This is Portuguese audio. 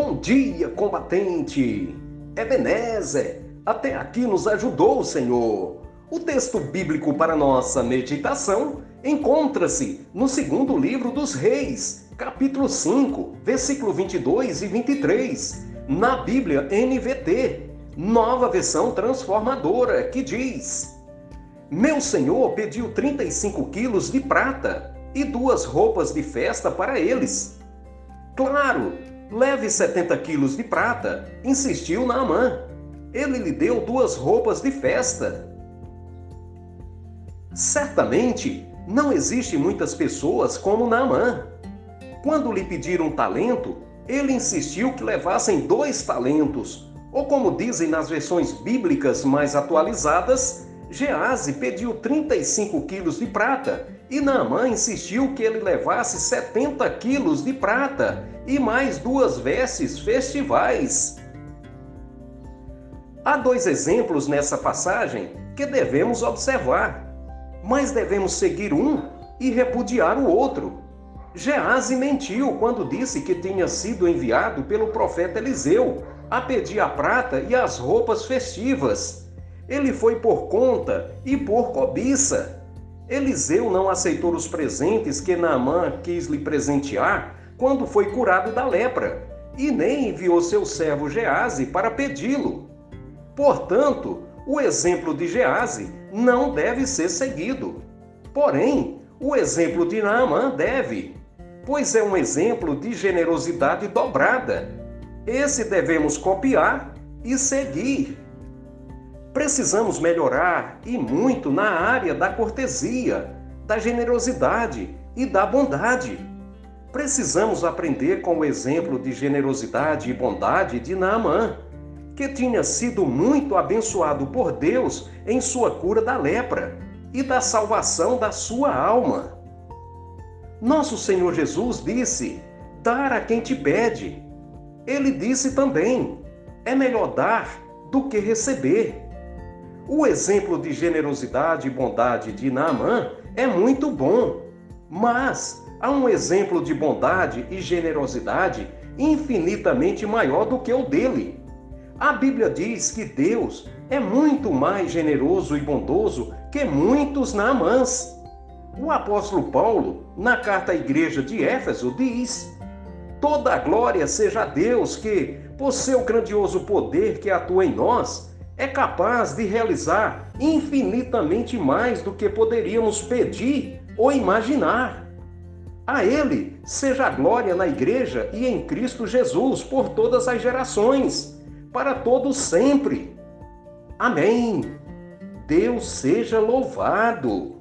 Bom dia, combatente! Ebenezer, até aqui nos ajudou o Senhor. O texto bíblico para nossa meditação encontra-se no segundo livro dos Reis, capítulo 5, versículo 22 e 23, na Bíblia NVT, nova versão transformadora, que diz: Meu senhor pediu 35 quilos de prata e duas roupas de festa para eles. Claro, leve 70 quilos de prata, insistiu Naamã. Ele lhe deu duas roupas de festa. Certamente, não existe muitas pessoas como Naamã. Quando lhe pediram um talento, ele insistiu que levassem dois talentos, ou como dizem nas versões bíblicas mais atualizadas, Gease pediu 35 quilos de prata e Naamã insistiu que ele levasse 70 quilos de prata e mais duas vestes festivais. Há dois exemplos nessa passagem que devemos observar, mas devemos seguir um e repudiar o outro. Gease mentiu quando disse que tinha sido enviado pelo profeta Eliseu a pedir a prata e as roupas festivas. Ele foi por conta e por cobiça. Eliseu não aceitou os presentes que Naamã quis lhe presentear quando foi curado da lepra, e nem enviou seu servo Gease para pedi-lo. Portanto, o exemplo de Gease não deve ser seguido. Porém, o exemplo de Naamã deve, pois é um exemplo de generosidade dobrada. Esse devemos copiar e seguir. Precisamos melhorar e muito na área da cortesia, da generosidade e da bondade. Precisamos aprender com o exemplo de generosidade e bondade de Naamã que tinha sido muito abençoado por Deus em sua cura da lepra e da salvação da sua alma. Nosso Senhor Jesus disse: Dar a quem te pede. Ele disse também: É melhor dar do que receber. O exemplo de generosidade e bondade de Naamã é muito bom, mas há um exemplo de bondade e generosidade infinitamente maior do que o dele. A Bíblia diz que Deus é muito mais generoso e bondoso que muitos Naamãs. O apóstolo Paulo, na carta à igreja de Éfeso, diz: Toda a glória seja a Deus que, por seu grandioso poder que atua em nós, é capaz de realizar infinitamente mais do que poderíamos pedir ou imaginar. A Ele seja a glória na igreja e em Cristo Jesus por todas as gerações para todos sempre. Amém. Deus seja louvado.